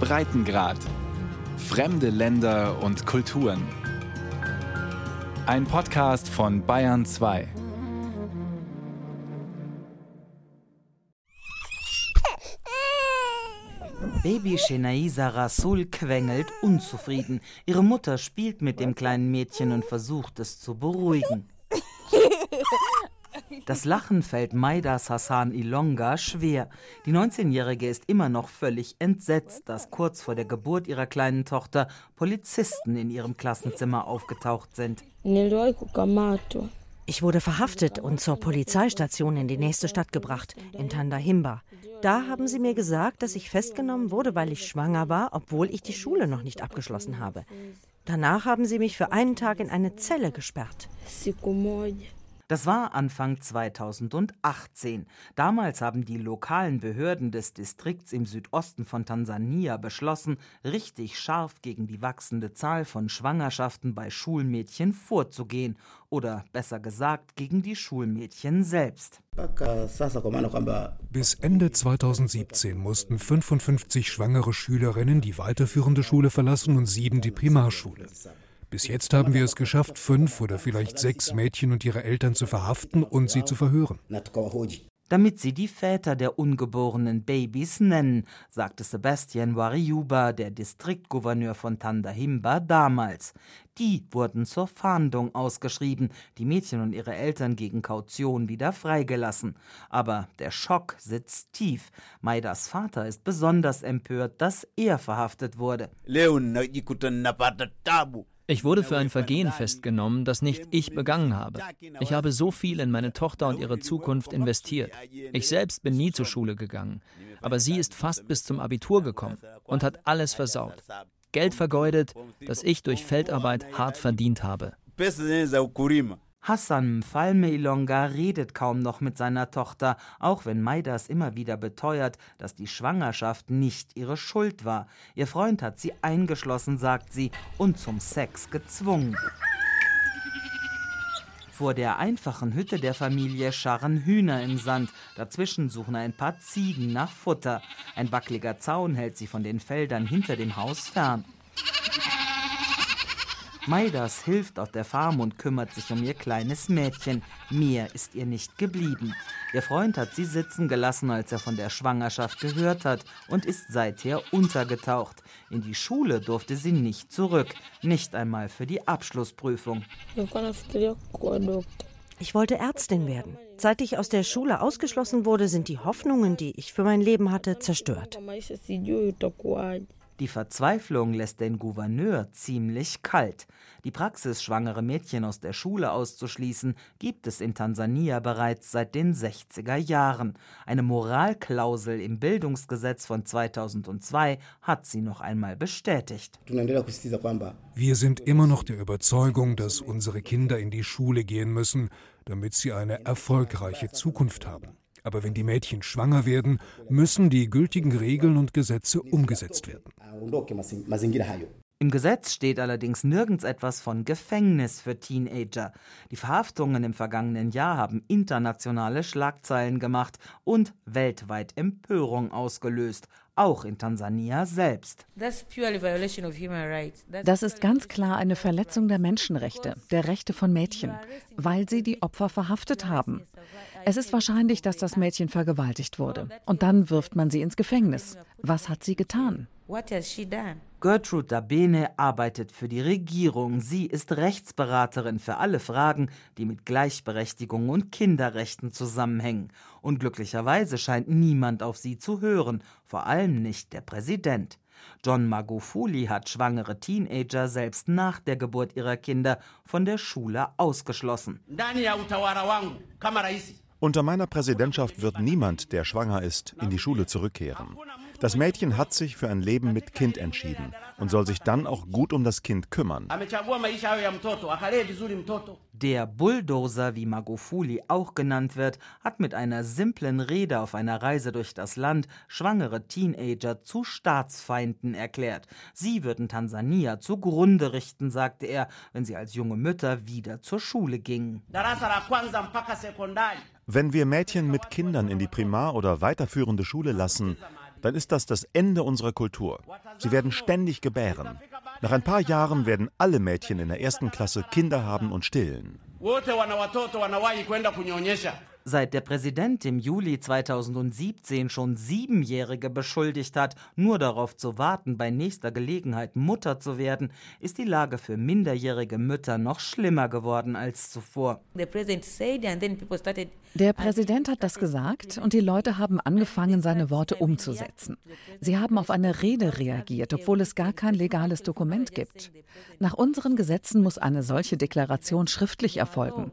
Breitengrad. Fremde Länder und Kulturen. Ein Podcast von Bayern 2. Baby Shenaisa Rasul quengelt unzufrieden. Ihre Mutter spielt mit dem kleinen Mädchen und versucht es zu beruhigen. Das Lachen fällt Maidas Hassan Ilonga schwer. Die 19-Jährige ist immer noch völlig entsetzt, dass kurz vor der Geburt ihrer kleinen Tochter Polizisten in ihrem Klassenzimmer aufgetaucht sind. Ich wurde verhaftet und zur Polizeistation in die nächste Stadt gebracht, in Tandahimba. Da haben sie mir gesagt, dass ich festgenommen wurde, weil ich schwanger war, obwohl ich die Schule noch nicht abgeschlossen habe. Danach haben sie mich für einen Tag in eine Zelle gesperrt. Das war Anfang 2018. Damals haben die lokalen Behörden des Distrikts im Südosten von Tansania beschlossen, richtig scharf gegen die wachsende Zahl von Schwangerschaften bei Schulmädchen vorzugehen. Oder besser gesagt, gegen die Schulmädchen selbst. Bis Ende 2017 mussten 55 schwangere Schülerinnen die weiterführende Schule verlassen und sieben die Primarschule. Bis jetzt haben wir es geschafft, fünf oder vielleicht sechs Mädchen und ihre Eltern zu verhaften und sie zu verhören. Damit sie die Väter der ungeborenen Babys nennen, sagte Sebastian Wariuba, der Distriktgouverneur von Tandahimba, damals. Die wurden zur Fahndung ausgeschrieben, die Mädchen und ihre Eltern gegen Kaution wieder freigelassen. Aber der Schock sitzt tief. Maidas Vater ist besonders empört, dass er verhaftet wurde. Ich wurde für ein Vergehen festgenommen, das nicht ich begangen habe. Ich habe so viel in meine Tochter und ihre Zukunft investiert. Ich selbst bin nie zur Schule gegangen, aber sie ist fast bis zum Abitur gekommen und hat alles versaut. Geld vergeudet, das ich durch Feldarbeit hart verdient habe. Hassan Mfalme Ilonga redet kaum noch mit seiner Tochter, auch wenn Maidas immer wieder beteuert, dass die Schwangerschaft nicht ihre Schuld war. Ihr Freund hat sie eingeschlossen, sagt sie, und zum Sex gezwungen. Vor der einfachen Hütte der Familie scharren Hühner im Sand. Dazwischen suchen ein paar Ziegen nach Futter. Ein wackeliger Zaun hält sie von den Feldern hinter dem Haus fern. Maidas hilft auf der Farm und kümmert sich um ihr kleines Mädchen. Mehr ist ihr nicht geblieben. Ihr Freund hat sie sitzen gelassen, als er von der Schwangerschaft gehört hat und ist seither untergetaucht. In die Schule durfte sie nicht zurück, nicht einmal für die Abschlussprüfung. Ich wollte Ärztin werden. Seit ich aus der Schule ausgeschlossen wurde, sind die Hoffnungen, die ich für mein Leben hatte, zerstört. Die Verzweiflung lässt den Gouverneur ziemlich kalt. Die Praxis, schwangere Mädchen aus der Schule auszuschließen, gibt es in Tansania bereits seit den 60er Jahren. Eine Moralklausel im Bildungsgesetz von 2002 hat sie noch einmal bestätigt. Wir sind immer noch der Überzeugung, dass unsere Kinder in die Schule gehen müssen, damit sie eine erfolgreiche Zukunft haben. Aber wenn die Mädchen schwanger werden, müssen die gültigen Regeln und Gesetze umgesetzt werden. Im Gesetz steht allerdings nirgends etwas von Gefängnis für Teenager. Die Verhaftungen im vergangenen Jahr haben internationale Schlagzeilen gemacht und weltweit Empörung ausgelöst, auch in Tansania selbst. Das ist ganz klar eine Verletzung der Menschenrechte, der Rechte von Mädchen, weil sie die Opfer verhaftet haben. Es ist wahrscheinlich, dass das Mädchen vergewaltigt wurde. Und dann wirft man sie ins Gefängnis. Was hat sie getan? Gertrude Dabene arbeitet für die Regierung. Sie ist Rechtsberaterin für alle Fragen, die mit Gleichberechtigung und Kinderrechten zusammenhängen. Und glücklicherweise scheint niemand auf sie zu hören, vor allem nicht der Präsident. John Magufuli hat schwangere Teenager selbst nach der Geburt ihrer Kinder von der Schule ausgeschlossen. Unter meiner Präsidentschaft wird niemand, der schwanger ist, in die Schule zurückkehren. Das Mädchen hat sich für ein Leben mit Kind entschieden und soll sich dann auch gut um das Kind kümmern. Der Bulldozer, wie Magufuli auch genannt wird, hat mit einer simplen Rede auf einer Reise durch das Land schwangere Teenager zu Staatsfeinden erklärt. Sie würden Tansania zugrunde richten, sagte er, wenn sie als junge Mütter wieder zur Schule gingen. Wenn wir Mädchen mit Kindern in die Primar- oder weiterführende Schule lassen, dann ist das das Ende unserer Kultur. Sie werden ständig gebären. Nach ein paar Jahren werden alle Mädchen in der ersten Klasse Kinder haben und stillen. Seit der Präsident im Juli 2017 schon Siebenjährige beschuldigt hat, nur darauf zu warten, bei nächster Gelegenheit Mutter zu werden, ist die Lage für minderjährige Mütter noch schlimmer geworden als zuvor. Der Präsident hat das gesagt und die Leute haben angefangen, seine Worte umzusetzen. Sie haben auf eine Rede reagiert, obwohl es gar kein legales Dokument gibt. Nach unseren Gesetzen muss eine solche Deklaration schriftlich erfolgen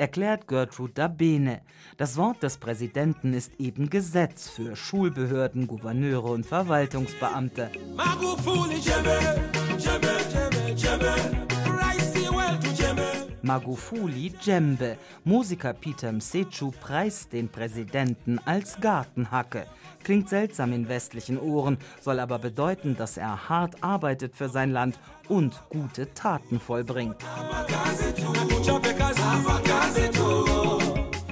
erklärt Gertrude Dabene. Das Wort des Präsidenten ist eben Gesetz für Schulbehörden, Gouverneure und Verwaltungsbeamte. Magufuli Djembe. Musiker Peter Msechu preist den Präsidenten als Gartenhacke. Klingt seltsam in westlichen Ohren, soll aber bedeuten, dass er hart arbeitet für sein Land und gute Taten vollbringt.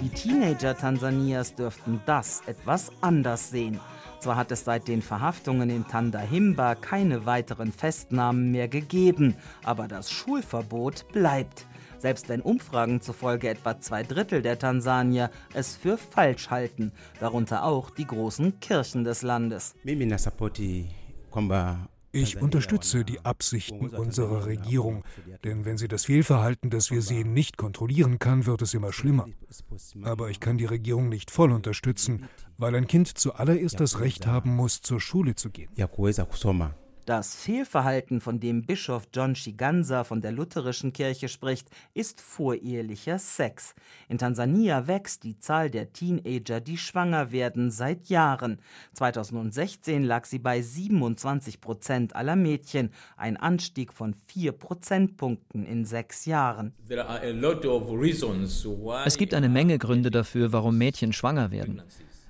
Die Teenager Tansanias dürften das etwas anders sehen. Zwar hat es seit den Verhaftungen in Tandahimba keine weiteren Festnahmen mehr gegeben, aber das Schulverbot bleibt. Selbst wenn Umfragen zufolge etwa zwei Drittel der Tansanier es für falsch halten, darunter auch die großen Kirchen des Landes. Ich unterstütze die Absichten unserer Regierung, denn wenn sie das Fehlverhalten, das wir sehen, nicht kontrollieren kann, wird es immer schlimmer. Aber ich kann die Regierung nicht voll unterstützen, weil ein Kind zuallererst das Recht haben muss, zur Schule zu gehen. Das Fehlverhalten, von dem Bischof John Shiganza von der lutherischen Kirche spricht, ist vorehelicher Sex. In Tansania wächst die Zahl der Teenager, die schwanger werden, seit Jahren. 2016 lag sie bei 27 Prozent aller Mädchen, ein Anstieg von vier Prozentpunkten in sechs Jahren. Es gibt eine Menge Gründe dafür, warum Mädchen schwanger werden.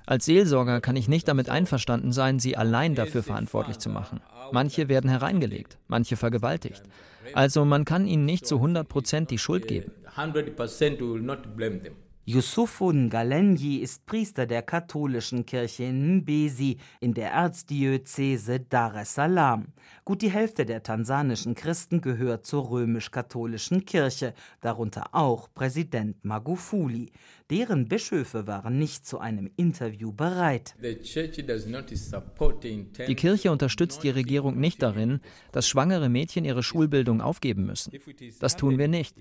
Als Seelsorger kann ich nicht damit einverstanden sein, sie allein dafür verantwortlich zu machen. Manche werden hereingelegt, manche vergewaltigt. Also man kann ihnen nicht zu 100 Prozent die Schuld geben. Yusufu Ngalenyi ist Priester der katholischen Kirche in Mbezi in der Erzdiözese Dar es Salaam. Gut die Hälfte der tansanischen Christen gehört zur römisch-katholischen Kirche, darunter auch Präsident Magufuli. Deren Bischöfe waren nicht zu einem Interview bereit. Die Kirche unterstützt die Regierung nicht darin, dass schwangere Mädchen ihre Schulbildung aufgeben müssen. Das tun wir nicht.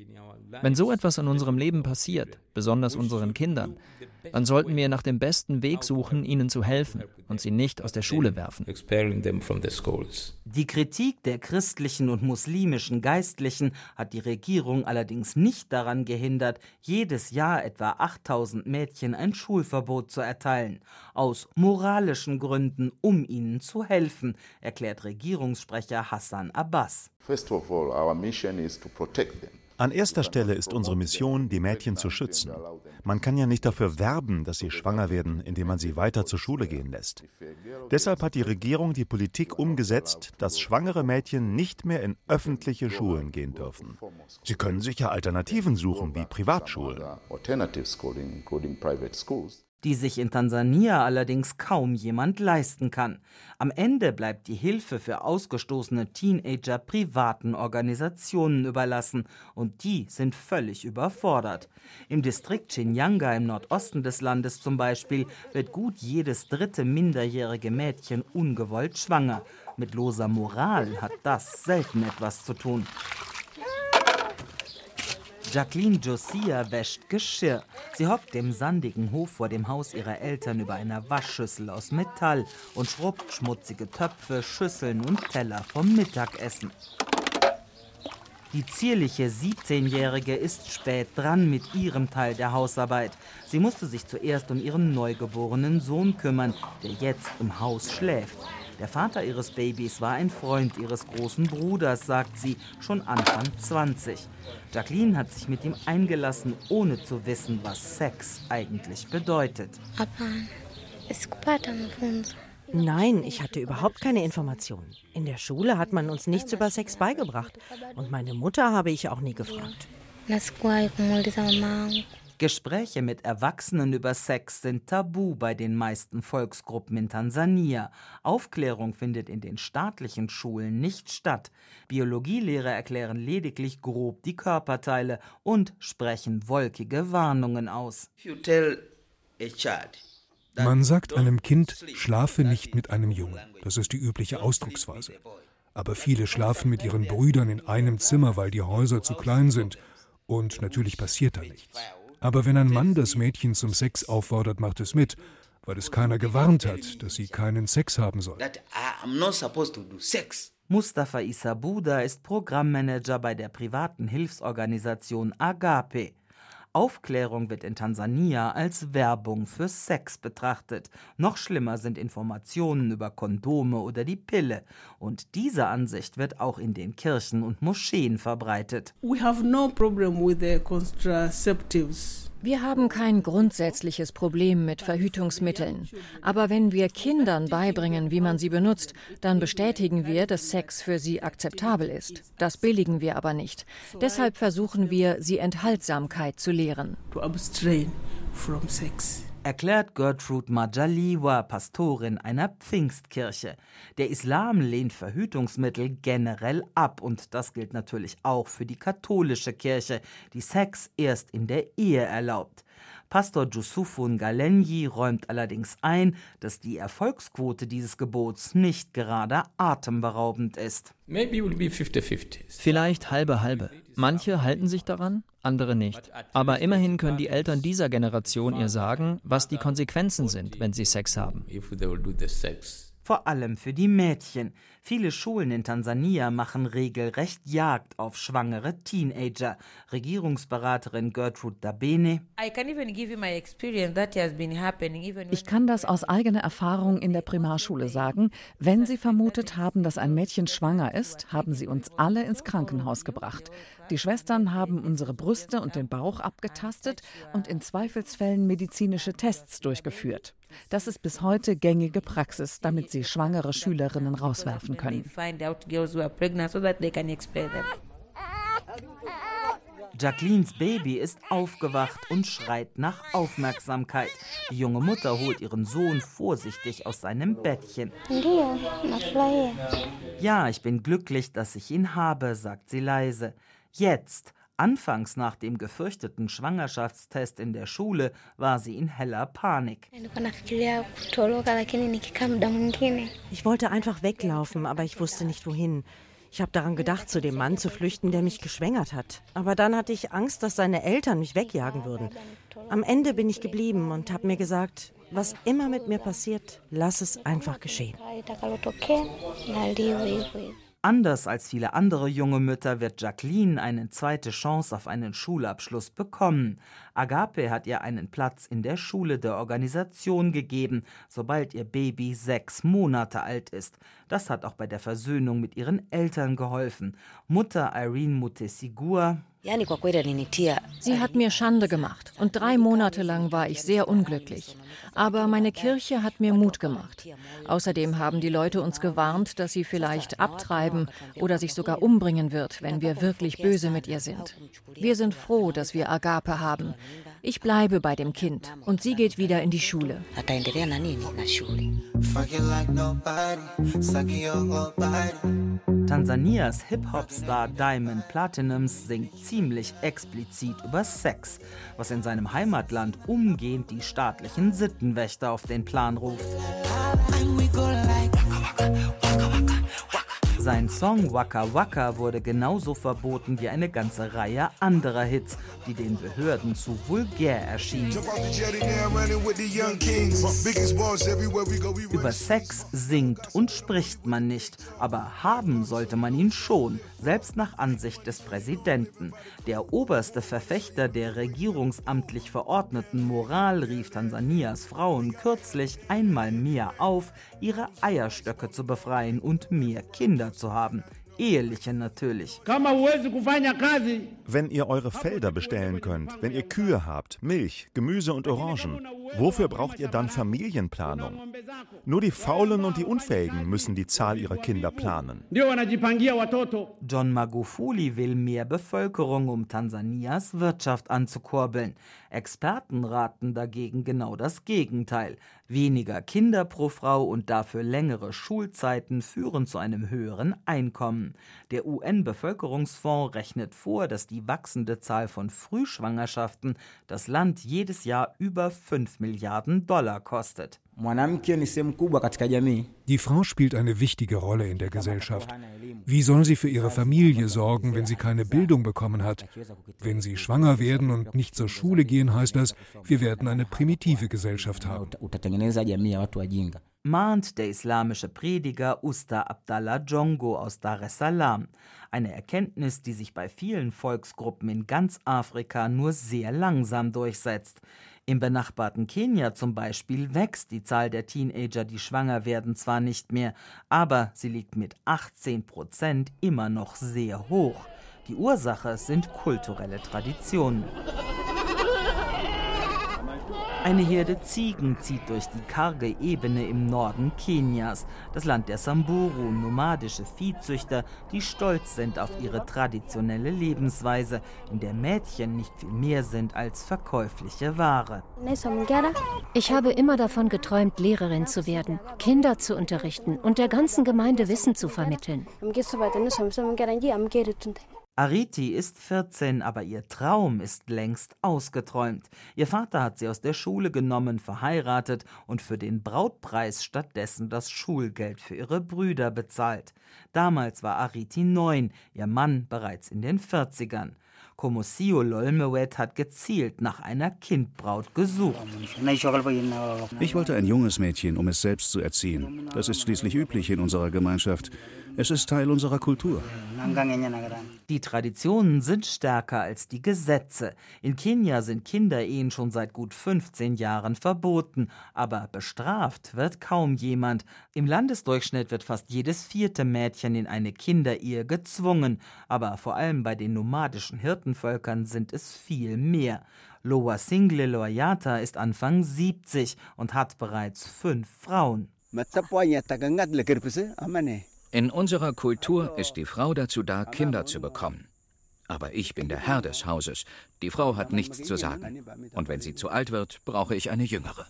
Wenn so etwas in unserem Leben passiert, besonders unseren Kindern, dann sollten wir nach dem besten Weg suchen, ihnen zu helfen und sie nicht aus der Schule werfen. Die Kritik der christlichen und muslimischen Geistlichen hat die Regierung allerdings nicht daran gehindert, jedes Jahr etwa 8000 Mädchen ein Schulverbot zu erteilen. Aus moralischen Gründen, um ihnen zu helfen, erklärt Regierungssprecher Hassan Abbas. First of all, our mission is to protect them. An erster Stelle ist unsere Mission, die Mädchen zu schützen. Man kann ja nicht dafür werben, dass sie schwanger werden, indem man sie weiter zur Schule gehen lässt. Deshalb hat die Regierung die Politik umgesetzt, dass schwangere Mädchen nicht mehr in öffentliche Schulen gehen dürfen. Sie können sich ja Alternativen suchen, wie Privatschulen die sich in Tansania allerdings kaum jemand leisten kann. Am Ende bleibt die Hilfe für ausgestoßene Teenager privaten Organisationen überlassen und die sind völlig überfordert. Im Distrikt Chinyanga im Nordosten des Landes zum Beispiel wird gut jedes dritte minderjährige Mädchen ungewollt schwanger. Mit loser Moral hat das selten etwas zu tun. Jacqueline Josia wäscht Geschirr. Sie hockt im sandigen Hof vor dem Haus ihrer Eltern über einer Waschschüssel aus Metall und schrubbt schmutzige Töpfe, Schüsseln und Teller vom Mittagessen. Die zierliche 17-Jährige ist spät dran mit ihrem Teil der Hausarbeit. Sie musste sich zuerst um ihren neugeborenen Sohn kümmern, der jetzt im Haus schläft. Der Vater ihres Babys war ein Freund ihres großen Bruders, sagt sie, schon Anfang 20. Jacqueline hat sich mit ihm eingelassen, ohne zu wissen, was Sex eigentlich bedeutet. Nein, ich hatte überhaupt keine Informationen. In der Schule hat man uns nichts über Sex beigebracht. Und meine Mutter habe ich auch nie gefragt. Gespräche mit Erwachsenen über Sex sind tabu bei den meisten Volksgruppen in Tansania. Aufklärung findet in den staatlichen Schulen nicht statt. Biologielehrer erklären lediglich grob die Körperteile und sprechen wolkige Warnungen aus. Man sagt einem Kind, schlafe nicht mit einem Jungen. Das ist die übliche Ausdrucksweise. Aber viele schlafen mit ihren Brüdern in einem Zimmer, weil die Häuser zu klein sind. Und natürlich passiert da nichts. Aber wenn ein Mann das Mädchen zum Sex auffordert, macht es mit, weil es keiner gewarnt hat, dass sie keinen Sex haben soll. Mustafa Isabuda ist Programmmanager bei der privaten Hilfsorganisation Agape. Aufklärung wird in Tansania als Werbung für Sex betrachtet. Noch schlimmer sind Informationen über Kondome oder die Pille. Und diese Ansicht wird auch in den Kirchen und Moscheen verbreitet. We have no problem with the contraceptives. Wir haben kein grundsätzliches Problem mit Verhütungsmitteln. Aber wenn wir Kindern beibringen, wie man sie benutzt, dann bestätigen wir, dass Sex für sie akzeptabel ist. Das billigen wir aber nicht. Deshalb versuchen wir, sie Enthaltsamkeit zu lehren. To abstain from sex erklärt Gertrude Majaliwa, Pastorin einer Pfingstkirche. Der Islam lehnt Verhütungsmittel generell ab und das gilt natürlich auch für die katholische Kirche, die Sex erst in der Ehe erlaubt. Pastor Jusufun Galenji räumt allerdings ein, dass die Erfolgsquote dieses Gebots nicht gerade atemberaubend ist. Vielleicht halbe halbe. Manche halten sich daran, andere nicht. Aber immerhin können die Eltern dieser Generation ihr sagen, was die Konsequenzen sind, wenn sie Sex haben vor allem für die Mädchen. Viele Schulen in Tansania machen regelrecht Jagd auf schwangere Teenager. Regierungsberaterin Gertrude Dabene. Ich kann das aus eigener Erfahrung in der Primarschule sagen. Wenn Sie vermutet haben, dass ein Mädchen schwanger ist, haben Sie uns alle ins Krankenhaus gebracht. Die Schwestern haben unsere Brüste und den Bauch abgetastet und in Zweifelsfällen medizinische Tests durchgeführt. Das ist bis heute gängige Praxis, damit sie schwangere Schülerinnen rauswerfen können. Jacquelines Baby ist aufgewacht und schreit nach Aufmerksamkeit. Die junge Mutter holt ihren Sohn vorsichtig aus seinem Bettchen. Ja, ich bin glücklich, dass ich ihn habe, sagt sie leise. Jetzt, Anfangs nach dem gefürchteten Schwangerschaftstest in der Schule war sie in heller Panik. Ich wollte einfach weglaufen, aber ich wusste nicht wohin. Ich habe daran gedacht, zu dem Mann zu flüchten, der mich geschwängert hat. Aber dann hatte ich Angst, dass seine Eltern mich wegjagen würden. Am Ende bin ich geblieben und habe mir gesagt, was immer mit mir passiert, lass es einfach geschehen. Anders als viele andere junge Mütter wird Jacqueline eine zweite Chance auf einen Schulabschluss bekommen. Agape hat ihr einen Platz in der Schule der Organisation gegeben, sobald ihr Baby sechs Monate alt ist. Das hat auch bei der Versöhnung mit ihren Eltern geholfen. Mutter Irene Mutesigur Sie hat mir Schande gemacht und drei Monate lang war ich sehr unglücklich. Aber meine Kirche hat mir Mut gemacht. Außerdem haben die Leute uns gewarnt, dass sie vielleicht abtreiben oder sich sogar umbringen wird, wenn wir wirklich böse mit ihr sind. Wir sind froh, dass wir Agape haben. Ich bleibe bei dem Kind und sie geht wieder in die Schule. Tansanias Hip-Hop-Star Diamond Platinums singt ziemlich explizit über Sex, was in seinem Heimatland umgehend die staatlichen Sittenwächter auf den Plan ruft. Sein Song Waka Waka wurde genauso verboten wie eine ganze Reihe anderer Hits, die den Behörden zu vulgär erschienen. Über Sex singt und spricht man nicht, aber haben sollte man ihn schon, selbst nach Ansicht des Präsidenten. Der oberste Verfechter der regierungsamtlich verordneten Moral rief Tansanias Frauen kürzlich einmal mehr auf, ihre Eierstöcke zu befreien und mehr Kinder zu haben. Eheliche natürlich. Wenn ihr eure Felder bestellen könnt, wenn ihr Kühe habt, Milch, Gemüse und Orangen, wofür braucht ihr dann Familienplanung? Nur die Faulen und die Unfähigen müssen die Zahl ihrer Kinder planen. John Magufuli will mehr Bevölkerung, um Tansanias Wirtschaft anzukurbeln. Experten raten dagegen genau das Gegenteil. Weniger Kinder pro Frau und dafür längere Schulzeiten führen zu einem höheren Einkommen. Der UN-Bevölkerungsfonds rechnet vor, dass die wachsende Zahl von Frühschwangerschaften das Land jedes Jahr über 5 Milliarden Dollar kostet. Die Frau spielt eine wichtige Rolle in der Gesellschaft. Wie soll sie für ihre Familie sorgen, wenn sie keine Bildung bekommen hat? Wenn sie schwanger werden und nicht zur Schule gehen, heißt das, wir werden eine primitive Gesellschaft haben. Mahnt der islamische Prediger Usta Abdallah Jongo aus Dar es Salaam. Eine Erkenntnis, die sich bei vielen Volksgruppen in ganz Afrika nur sehr langsam durchsetzt. Im benachbarten Kenia zum Beispiel wächst die Zahl der Teenager, die schwanger werden, zwar nicht mehr, aber sie liegt mit 18 Prozent immer noch sehr hoch. Die Ursache sind kulturelle Traditionen. Eine Herde Ziegen zieht durch die karge Ebene im Norden Kenias, das Land der Samburu, nomadische Viehzüchter, die stolz sind auf ihre traditionelle Lebensweise, in der Mädchen nicht viel mehr sind als verkäufliche Ware. Ich habe immer davon geträumt, Lehrerin zu werden, Kinder zu unterrichten und der ganzen Gemeinde Wissen zu vermitteln. Ariti ist 14, aber ihr Traum ist längst ausgeträumt. Ihr Vater hat sie aus der Schule genommen, verheiratet und für den Brautpreis stattdessen das Schulgeld für ihre Brüder bezahlt. Damals war Ariti neun, ihr Mann bereits in den 40ern. Komosio Lolmewet hat gezielt nach einer Kindbraut gesucht. Ich wollte ein junges Mädchen, um es selbst zu erziehen. Das ist schließlich üblich in unserer Gemeinschaft. Es ist Teil unserer Kultur. Die Traditionen sind stärker als die Gesetze. In Kenia sind Kinderehen schon seit gut 15 Jahren verboten, aber bestraft wird kaum jemand. Im Landesdurchschnitt wird fast jedes vierte Mädchen in eine Kinderehe gezwungen, aber vor allem bei den nomadischen Hirtenvölkern sind es viel mehr. Loa Single Loyata ist Anfang 70 und hat bereits fünf Frauen. In unserer Kultur ist die Frau dazu da, Kinder zu bekommen. Aber ich bin der Herr des Hauses. Die Frau hat nichts zu sagen. Und wenn sie zu alt wird, brauche ich eine jüngere.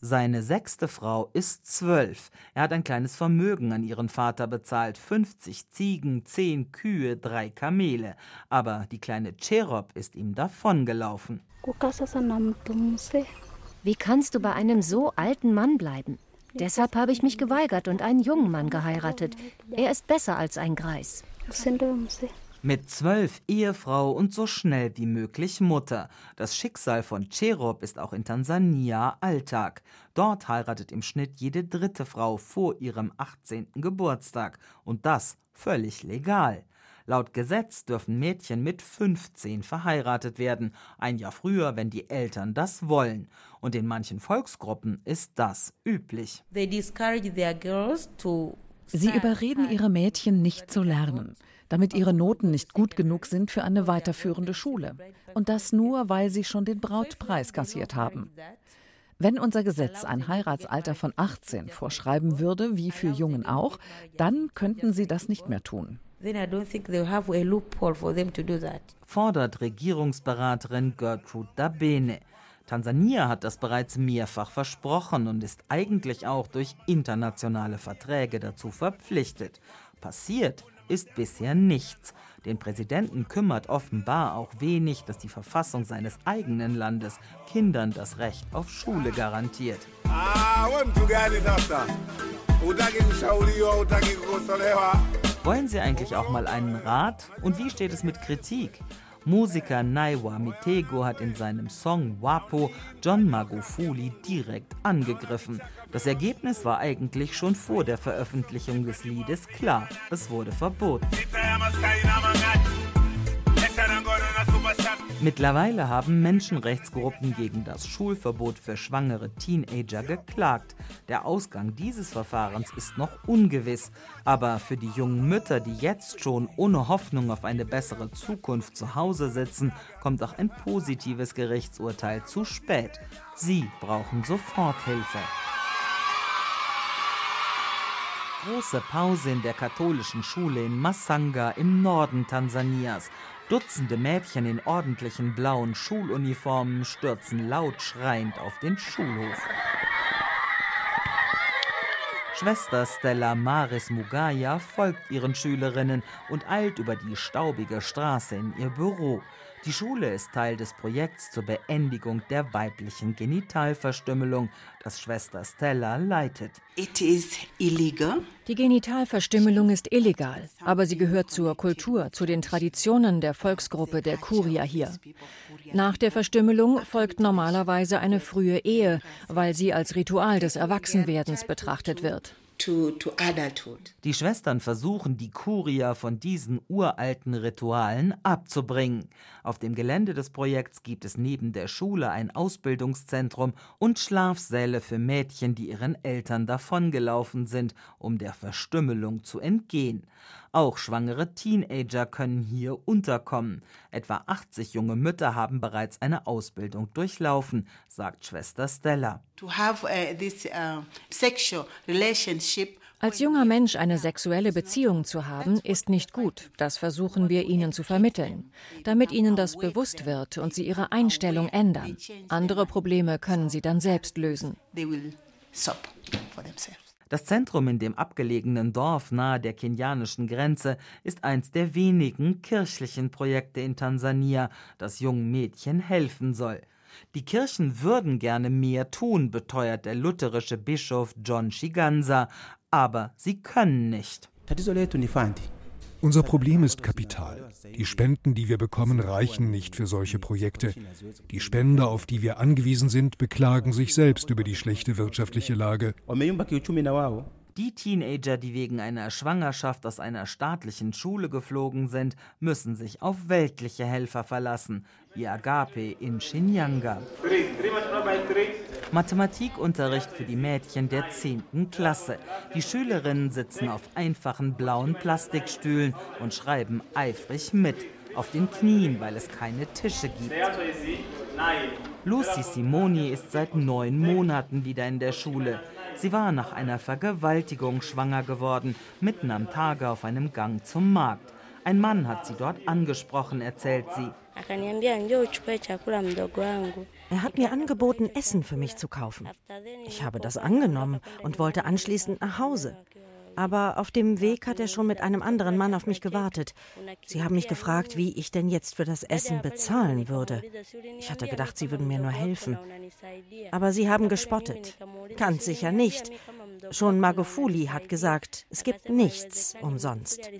Seine sechste Frau ist zwölf. Er hat ein kleines Vermögen an ihren Vater bezahlt. 50 Ziegen, 10 Kühe, drei Kamele. Aber die kleine Cherub ist ihm davongelaufen. Wie kannst du bei einem so alten Mann bleiben? Deshalb habe ich mich geweigert und einen jungen Mann geheiratet. Er ist besser als ein Greis. Mit zwölf Ehefrau und so schnell wie möglich Mutter. Das Schicksal von Cherub ist auch in Tansania Alltag. Dort heiratet im Schnitt jede dritte Frau vor ihrem 18. Geburtstag. Und das völlig legal. Laut Gesetz dürfen Mädchen mit 15 verheiratet werden, ein Jahr früher, wenn die Eltern das wollen. Und in manchen Volksgruppen ist das üblich. Sie überreden ihre Mädchen nicht zu lernen, damit ihre Noten nicht gut genug sind für eine weiterführende Schule. Und das nur, weil sie schon den Brautpreis kassiert haben. Wenn unser Gesetz ein Heiratsalter von 18 vorschreiben würde, wie für Jungen auch, dann könnten sie das nicht mehr tun fordert Regierungsberaterin Gertrude Dabene. Tansania hat das bereits mehrfach versprochen und ist eigentlich auch durch internationale Verträge dazu verpflichtet. Passiert ist bisher nichts. Den Präsidenten kümmert offenbar auch wenig, dass die Verfassung seines eigenen Landes Kindern das Recht auf Schule garantiert. Ah, wollen Sie eigentlich auch mal einen Rat? Und wie steht es mit Kritik? Musiker Naiwa Mitego hat in seinem Song Wapo John Magufuli direkt angegriffen. Das Ergebnis war eigentlich schon vor der Veröffentlichung des Liedes klar. Es wurde verboten. Mittlerweile haben Menschenrechtsgruppen gegen das Schulverbot für schwangere Teenager geklagt. Der Ausgang dieses Verfahrens ist noch ungewiss. Aber für die jungen Mütter, die jetzt schon ohne Hoffnung auf eine bessere Zukunft zu Hause sitzen, kommt auch ein positives Gerichtsurteil zu spät. Sie brauchen Soforthilfe. Große Pause in der katholischen Schule in Masanga im Norden Tansanias. Dutzende Mädchen in ordentlichen blauen Schuluniformen stürzen laut schreiend auf den Schulhof. Schwester Stella Maris Mugaya folgt ihren Schülerinnen und eilt über die staubige Straße in ihr Büro. Die Schule ist Teil des Projekts zur Beendigung der weiblichen Genitalverstümmelung, das Schwester Stella leitet. Die Genitalverstümmelung ist illegal, aber sie gehört zur Kultur, zu den Traditionen der Volksgruppe der Kuria hier. Nach der Verstümmelung folgt normalerweise eine frühe Ehe, weil sie als Ritual des Erwachsenwerdens betrachtet wird. To, to die Schwestern versuchen, die Kuria von diesen uralten Ritualen abzubringen. Auf dem Gelände des Projekts gibt es neben der Schule ein Ausbildungszentrum und Schlafsäle für Mädchen, die ihren Eltern davongelaufen sind, um der Verstümmelung zu entgehen. Auch schwangere Teenager können hier unterkommen. Etwa 80 junge Mütter haben bereits eine Ausbildung durchlaufen, sagt Schwester Stella. To have, uh, this, uh, sexual relationship als junger Mensch eine sexuelle Beziehung zu haben, ist nicht gut. Das versuchen wir ihnen zu vermitteln, damit ihnen das bewusst wird und sie ihre Einstellung ändern. Andere Probleme können sie dann selbst lösen. Das Zentrum in dem abgelegenen Dorf nahe der kenianischen Grenze ist eins der wenigen kirchlichen Projekte in Tansania, das jungen Mädchen helfen soll. Die Kirchen würden gerne mehr tun, beteuert der lutherische Bischof John Shiganza, aber sie können nicht. Unser Problem ist Kapital. Die Spenden, die wir bekommen, reichen nicht für solche Projekte. Die Spender, auf die wir angewiesen sind, beklagen sich selbst über die schlechte wirtschaftliche Lage. Die Teenager, die wegen einer Schwangerschaft aus einer staatlichen Schule geflogen sind, müssen sich auf weltliche Helfer verlassen, wie Agape in Shinyanga. Mathematikunterricht für die Mädchen der 10. Klasse. Die Schülerinnen sitzen auf einfachen blauen Plastikstühlen und schreiben eifrig mit, auf den Knien, weil es keine Tische gibt. Lucy Simoni ist seit neun Monaten wieder in der Schule. Sie war nach einer Vergewaltigung schwanger geworden, mitten am Tage auf einem Gang zum Markt. Ein Mann hat sie dort angesprochen, erzählt sie. Er hat mir angeboten, Essen für mich zu kaufen. Ich habe das angenommen und wollte anschließend nach Hause. Aber auf dem Weg hat er schon mit einem anderen Mann auf mich gewartet. Sie haben mich gefragt, wie ich denn jetzt für das Essen bezahlen würde. Ich hatte gedacht, sie würden mir nur helfen. Aber sie haben gespottet. Ganz sicher nicht. Schon Magufuli hat gesagt, es gibt nichts umsonst.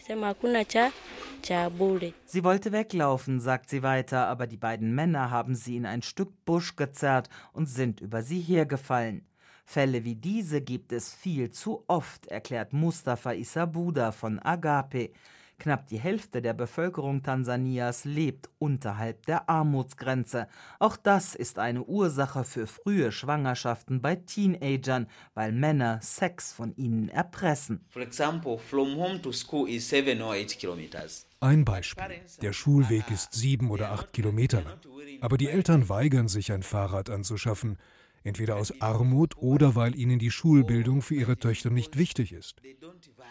Sie wollte weglaufen, sagt sie weiter, aber die beiden Männer haben sie in ein Stück Busch gezerrt und sind über sie hergefallen. Fälle wie diese gibt es viel zu oft, erklärt Mustafa Isabuda von Agape. Knapp die Hälfte der Bevölkerung Tansanias lebt unterhalb der Armutsgrenze. Auch das ist eine Ursache für frühe Schwangerschaften bei Teenagern, weil Männer Sex von ihnen erpressen. Ein Beispiel. Der Schulweg ist sieben oder acht Kilometer lang. Aber die Eltern weigern sich, ein Fahrrad anzuschaffen entweder aus Armut oder weil ihnen die Schulbildung für ihre Töchter nicht wichtig ist.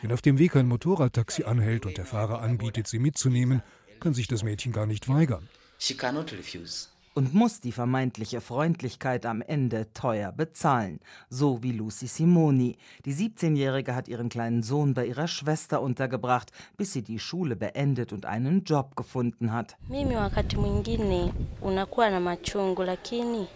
Wenn auf dem Weg ein Motorradtaxi anhält und der Fahrer anbietet, sie mitzunehmen, kann sich das Mädchen gar nicht weigern. Und muss die vermeintliche Freundlichkeit am Ende teuer bezahlen, so wie Lucy Simoni. Die 17-Jährige hat ihren kleinen Sohn bei ihrer Schwester untergebracht, bis sie die Schule beendet und einen Job gefunden hat. Mimi wakati mwingine unakuwa na machungu lakini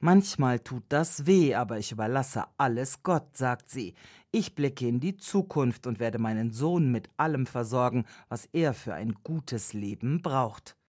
Manchmal tut das weh, aber ich überlasse alles Gott, sagt sie. Ich blicke in die Zukunft und werde meinen Sohn mit allem versorgen, was er für ein gutes Leben braucht.